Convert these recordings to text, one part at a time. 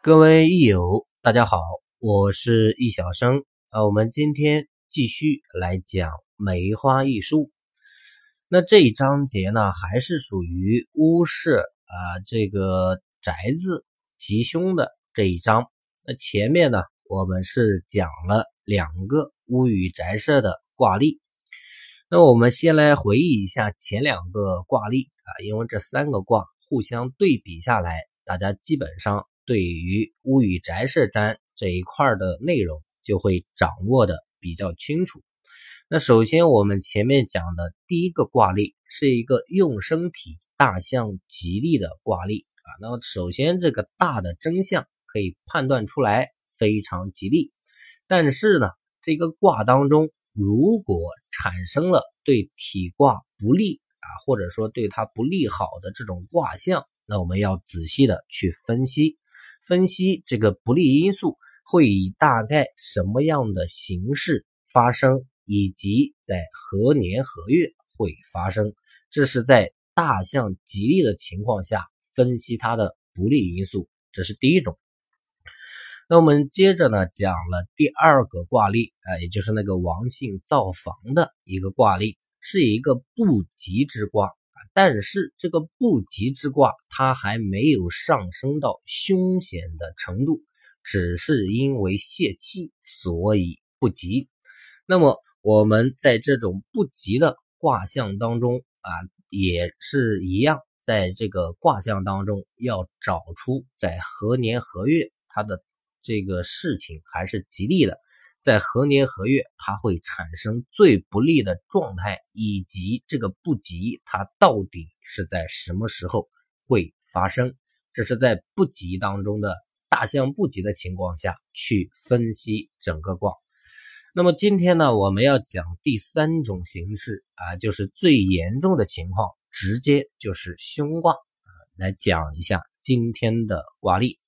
各位益友，大家好，我是易小生啊。我们今天继续来讲梅花易数。那这一章节呢，还是属于屋舍啊这个宅子吉凶的这一章。那前面呢，我们是讲了两个屋与宅舍的卦例。那我们先来回忆一下前两个卦例啊，因为这三个卦互相对比下来，大家基本上。对于屋宇宅舍单这一块的内容，就会掌握的比较清楚。那首先我们前面讲的第一个卦例是一个用生体大象吉利的卦例啊。那么首先这个大的真相可以判断出来非常吉利，但是呢，这个卦当中如果产生了对体卦不利啊，或者说对它不利好的这种卦象，那我们要仔细的去分析。分析这个不利因素会以大概什么样的形式发生，以及在何年何月会发生，这是在大象吉利的情况下分析它的不利因素，这是第一种。那我们接着呢讲了第二个卦例啊，也就是那个王姓造房的一个卦例，是一个不吉之卦。但是这个不吉之卦，它还没有上升到凶险的程度，只是因为泄气，所以不吉。那么我们在这种不吉的卦象当中啊，也是一样，在这个卦象当中要找出在何年何月它的这个事情还是吉利的。在何年何月，它会产生最不利的状态，以及这个不吉，它到底是在什么时候会发生？这是在不吉当中的大象不吉的情况下去分析整个卦。那么今天呢，我们要讲第三种形式啊，就是最严重的情况，直接就是凶卦，来讲一下今天的卦例。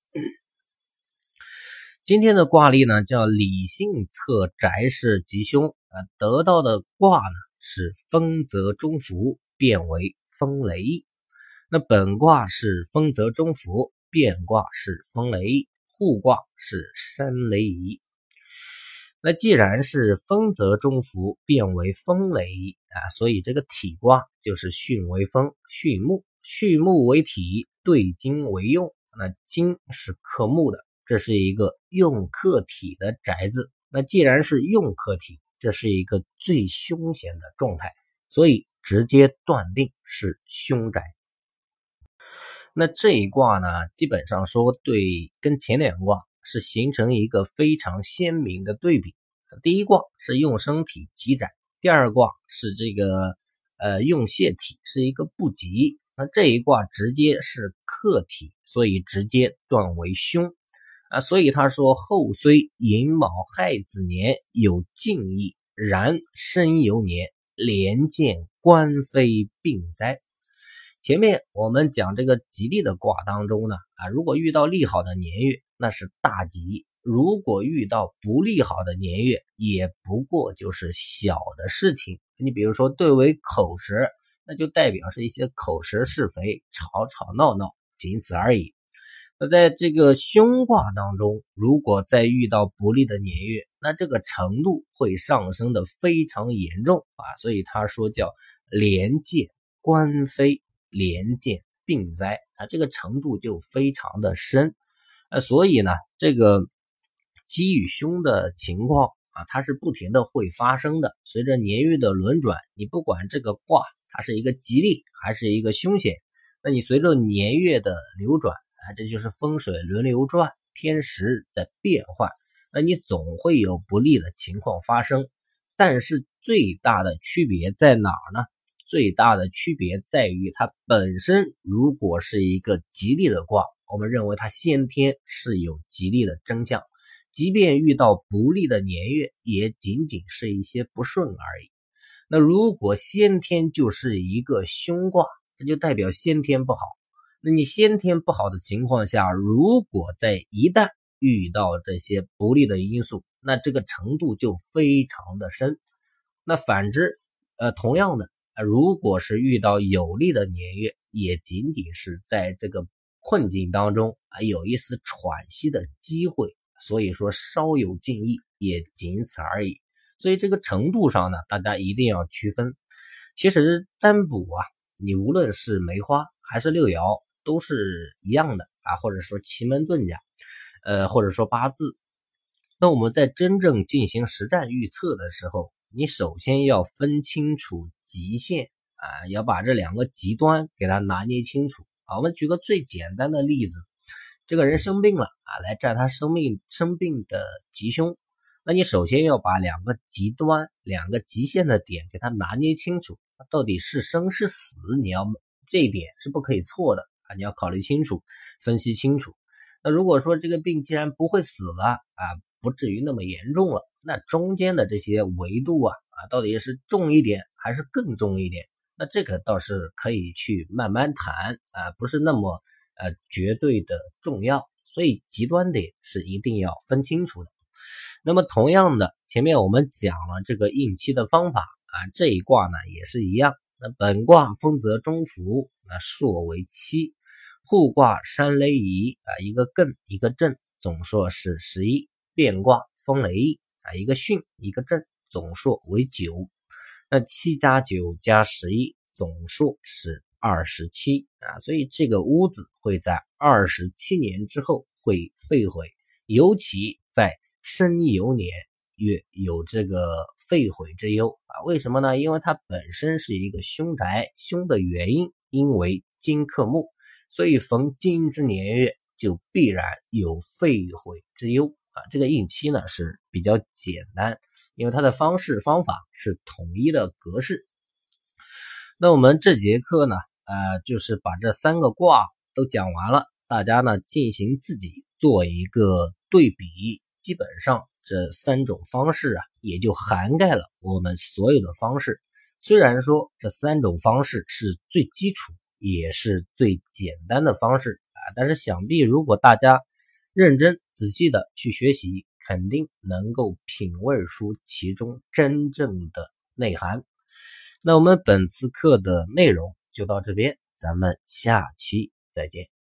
今天的卦例呢，叫理性测宅室吉凶啊，得到的卦呢是丰泽中孚，变为风雷。那本卦是丰泽中孚，变卦是风雷，互卦是山雷夷。那既然是丰泽中孚变为风雷啊，所以这个体卦就是巽为风，巽木，巽木为体，对金为用。那金是克木的。这是一个用客体的宅子，那既然是用客体，这是一个最凶险的状态，所以直接断定是凶宅。那这一卦呢，基本上说对跟前两卦是形成一个非常鲜明的对比。第一卦是用生体吉宅，第二卦是这个呃用泄体，是一个不吉。那这一卦直接是克体，所以直接断为凶。啊，所以他说后虽寅卯亥子年有敬意，然申酉年连见官非病灾。前面我们讲这个吉利的卦当中呢，啊，如果遇到利好的年月，那是大吉；如果遇到不利好的年月，也不过就是小的事情。你比如说对为口舌，那就代表是一些口舌是非、吵吵闹闹，仅此而已。那在这个凶卦当中，如果再遇到不利的年月，那这个程度会上升的非常严重啊！所以他说叫连见官非，连见病灾啊，这个程度就非常的深。呃，所以呢，这个吉与凶的情况啊，它是不停的会发生的。随着年月的轮转，你不管这个卦它是一个吉利还是一个凶险，那你随着年月的流转。这就是风水轮流转，天时在变换，那你总会有不利的情况发生。但是最大的区别在哪儿呢？最大的区别在于它本身如果是一个吉利的卦，我们认为它先天是有吉利的征象，即便遇到不利的年月，也仅仅是一些不顺而已。那如果先天就是一个凶卦，这就代表先天不好。那你先天不好的情况下，如果在一旦遇到这些不利的因素，那这个程度就非常的深。那反之，呃，同样的，如果是遇到有利的年月，也仅仅是在这个困境当中啊有一丝喘息的机会，所以说稍有敬意也仅此而已。所以这个程度上呢，大家一定要区分。其实占卜啊，你无论是梅花还是六爻，都是一样的啊，或者说奇门遁甲，呃，或者说八字。那我们在真正进行实战预测的时候，你首先要分清楚极限啊，要把这两个极端给它拿捏清楚啊。我们举个最简单的例子，这个人生病了啊，来占他生命生病的吉凶。那你首先要把两个极端、两个极限的点给它拿捏清楚，到底是生是死，你要这一点是不可以错的啊！你要考虑清楚、分析清楚。那如果说这个病既然不会死了啊，不至于那么严重了，那中间的这些维度啊啊，到底是重一点还是更重一点？那这个倒是可以去慢慢谈啊，不是那么呃绝对的重要。所以极端点是一定要分清楚的。那么同样的，前面我们讲了这个应期的方法啊，这一卦呢也是一样。那本卦丰泽中孚，那朔为七；互卦山雷颐啊，一个艮一个震，总数是十一；变卦风雷啊，一个巽一个震，总数为九。那七加九加十一，总数是二十七啊。所以这个屋子会在二十七年之后会废毁，尤其在。申酉年月有这个废毁之忧啊？为什么呢？因为它本身是一个凶宅，凶的原因因为金克木，所以逢金之年月就必然有废毁之忧啊。这个应期呢是比较简单，因为它的方式方法是统一的格式。那我们这节课呢，呃，就是把这三个卦都讲完了，大家呢进行自己做一个对比。基本上这三种方式啊，也就涵盖了我们所有的方式。虽然说这三种方式是最基础，也是最简单的方式啊，但是想必如果大家认真仔细的去学习，肯定能够品味出其中真正的内涵。那我们本次课的内容就到这边，咱们下期再见。